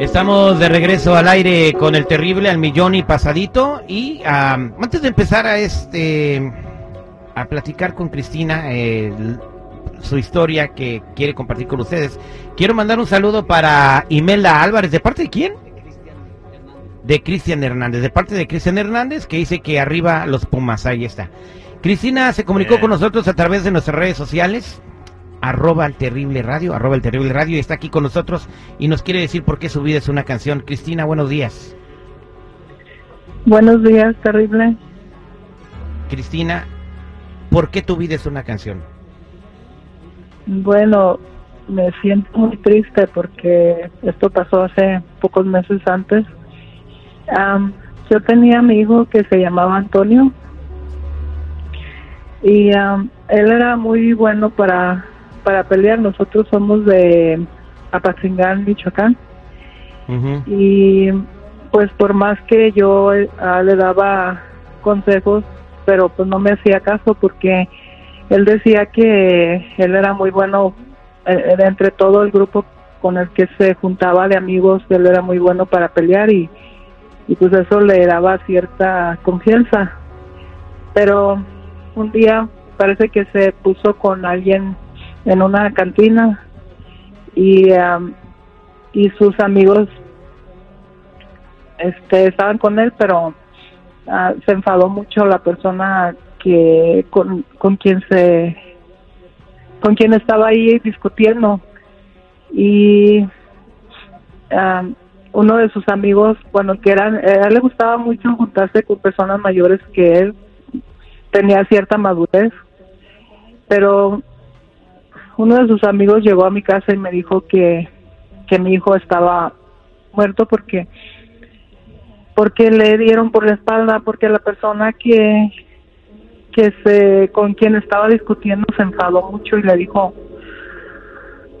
Estamos de regreso al aire con el terrible al millón y pasadito. Y antes de empezar a este a platicar con Cristina eh, su historia que quiere compartir con ustedes, quiero mandar un saludo para Imelda Álvarez. ¿De parte de quién? De Cristian Hernández. De parte de Cristian Hernández que dice que arriba los Pumas. Ahí está. Cristina se comunicó con nosotros a través de nuestras redes sociales arroba el terrible radio, arroba el terrible radio, y está aquí con nosotros y nos quiere decir por qué su vida es una canción. Cristina, buenos días. Buenos días, terrible. Cristina, ¿por qué tu vida es una canción? Bueno, me siento muy triste porque esto pasó hace pocos meses antes. yo tenía un amigo que se llamaba Antonio y él era muy bueno para para pelear. Nosotros somos de Apatzingán, Michoacán. Y pues por más que yo ah, le daba consejos, pero pues no me hacía caso porque él decía que él era muy bueno eh, entre todo el grupo con el que se juntaba de amigos, él era muy bueno para pelear y, y pues eso le daba cierta confianza. Pero un día parece que se puso con alguien en una cantina y, y sus amigos este estaban con él pero ah, se enfadó mucho la persona que con, con quien se con quien estaba ahí discutiendo. Y uno de sus amigos bueno que eran a él le gustaba mucho juntarse con personas mayores que él tenía cierta madurez pero uno de sus amigos llegó a mi casa y me dijo que, que mi hijo estaba muerto porque porque le dieron por la espalda porque la persona que que se con quien estaba discutiendo se enfadó mucho y le dijo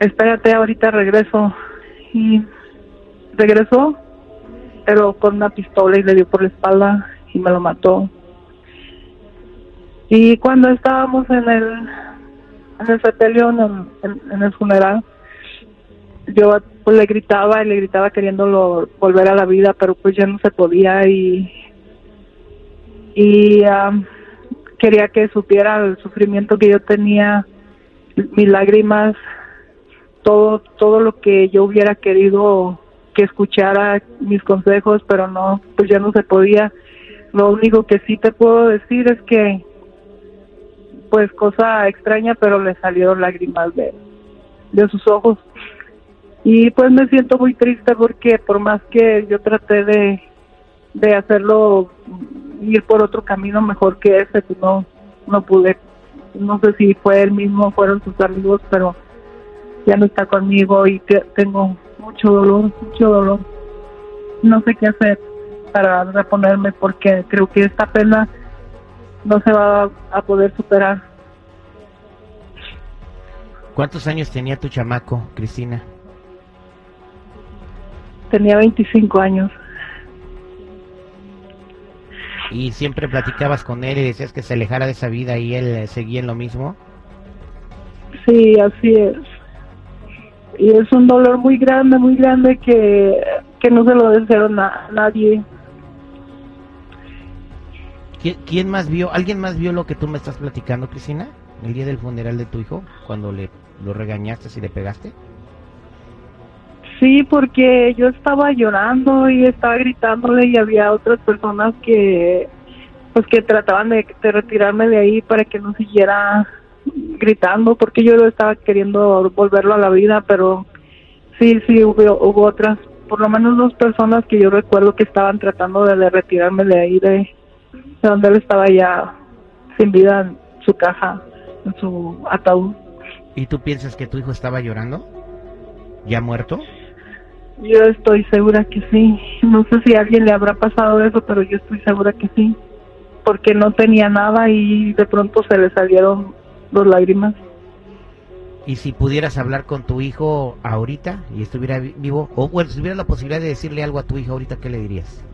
espérate ahorita regreso y regresó pero con una pistola y le dio por la espalda y me lo mató. Y cuando estábamos en el en el sepelio, en el, funeral, yo pues le gritaba y le gritaba queriéndolo volver a la vida, pero pues ya no se podía y y quería que supiera el sufrimiento que yo tenía, mis lágrimas, todo todo lo que yo hubiera querido que escuchara mis consejos, pero no, pues ya no se podía. Lo único que sí te puedo decir es que pues cosa extraña, pero le salieron lágrimas de, de sus ojos. Y pues me siento muy triste porque por más que yo traté de, de hacerlo ir por otro camino mejor que ese, pues no, no pude. No sé si fue él mismo, fueron sus amigos, pero ya no está conmigo y tengo mucho dolor, mucho dolor. No sé qué hacer para reponerme porque creo que esta pena no se va a poder superar. ¿Cuántos años tenía tu chamaco, Cristina? Tenía 25 años. ¿Y siempre platicabas con él y decías que se alejara de esa vida y él seguía en lo mismo? Sí, así es. Y es un dolor muy grande, muy grande que, que no se lo deseo a nadie. ¿Quién, más vio, alguien más vio lo que tú me estás platicando, Cristina? El día del funeral de tu hijo, cuando le lo regañaste y le pegaste. Sí, porque yo estaba llorando y estaba gritándole y había otras personas que pues que trataban de, retirarme de ahí para que no siguiera gritando porque yo lo estaba queriendo volverlo a la vida, pero sí, sí hubo, hubo otras, por lo menos dos personas que yo recuerdo que estaban tratando de retirarme de ahí de, donde él estaba ya sin vida en su caja, en su ataúd. ¿Y tú piensas que tu hijo estaba llorando? ¿Ya muerto? Yo estoy segura que sí. No sé si a alguien le habrá pasado eso, pero yo estoy segura que sí. porque no tenía nada y de pronto se le salieron dos lágrimas. Y si pudieras hablar con tu hijo ahorita y estuviera vi- vivo, o bueno, si tuviera la posibilidad de decirle algo a tu hijo ahorita, ¿qué le dirías?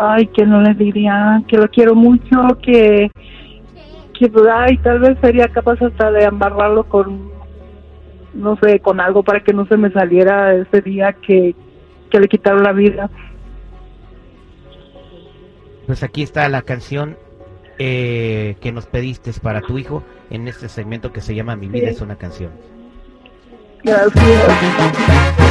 Ay, que no le diría, que lo quiero mucho, que, que ay, tal vez sería capaz hasta de embarrarlo con, no sé, con algo para que no se me saliera ese día que, que le quitaron la vida. Pues aquí está la canción eh, que nos pediste para tu hijo en este segmento que se llama Mi vida Sí. es una canción. Gracias.